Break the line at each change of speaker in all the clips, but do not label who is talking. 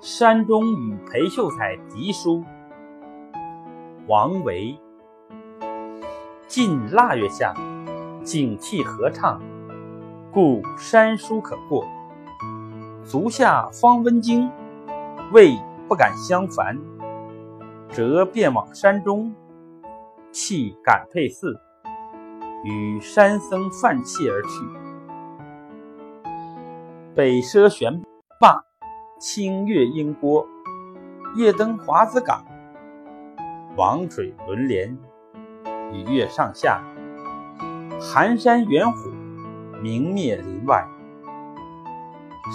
山中与裴秀才题书，王维。近腊月下，景气和畅，故山书可过。足下方温经，未不敢相烦。则便往山中，弃感佩寺，与山僧泛气而去。北涉玄灞。清月英波，夜登华子岗。王水轮连，雨月上下。寒山远虎，明灭林外。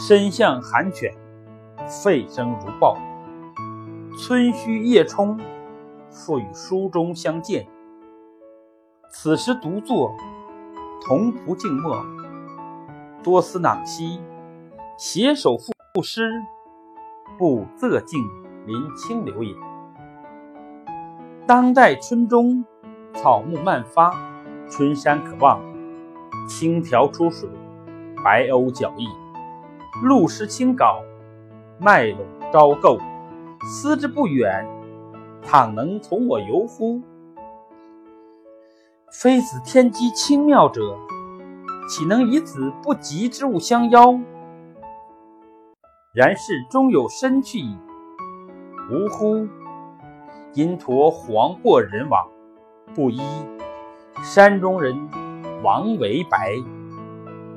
身向寒犬，吠声如豹。村墟夜冲，复与书中相见。此时独坐，同仆静默，多思囊兮，携手赋诗。不仄径临清流也。当代春中，草木漫发，春山可望。青条出水，白鸥脚翼，露湿青稿，麦垄招构。思之不远，倘能从我游乎？非子天机清妙者，岂能以此不及之物相邀？然是终有身去矣。呜呼！因陀黄过人往，不依山中人王维白。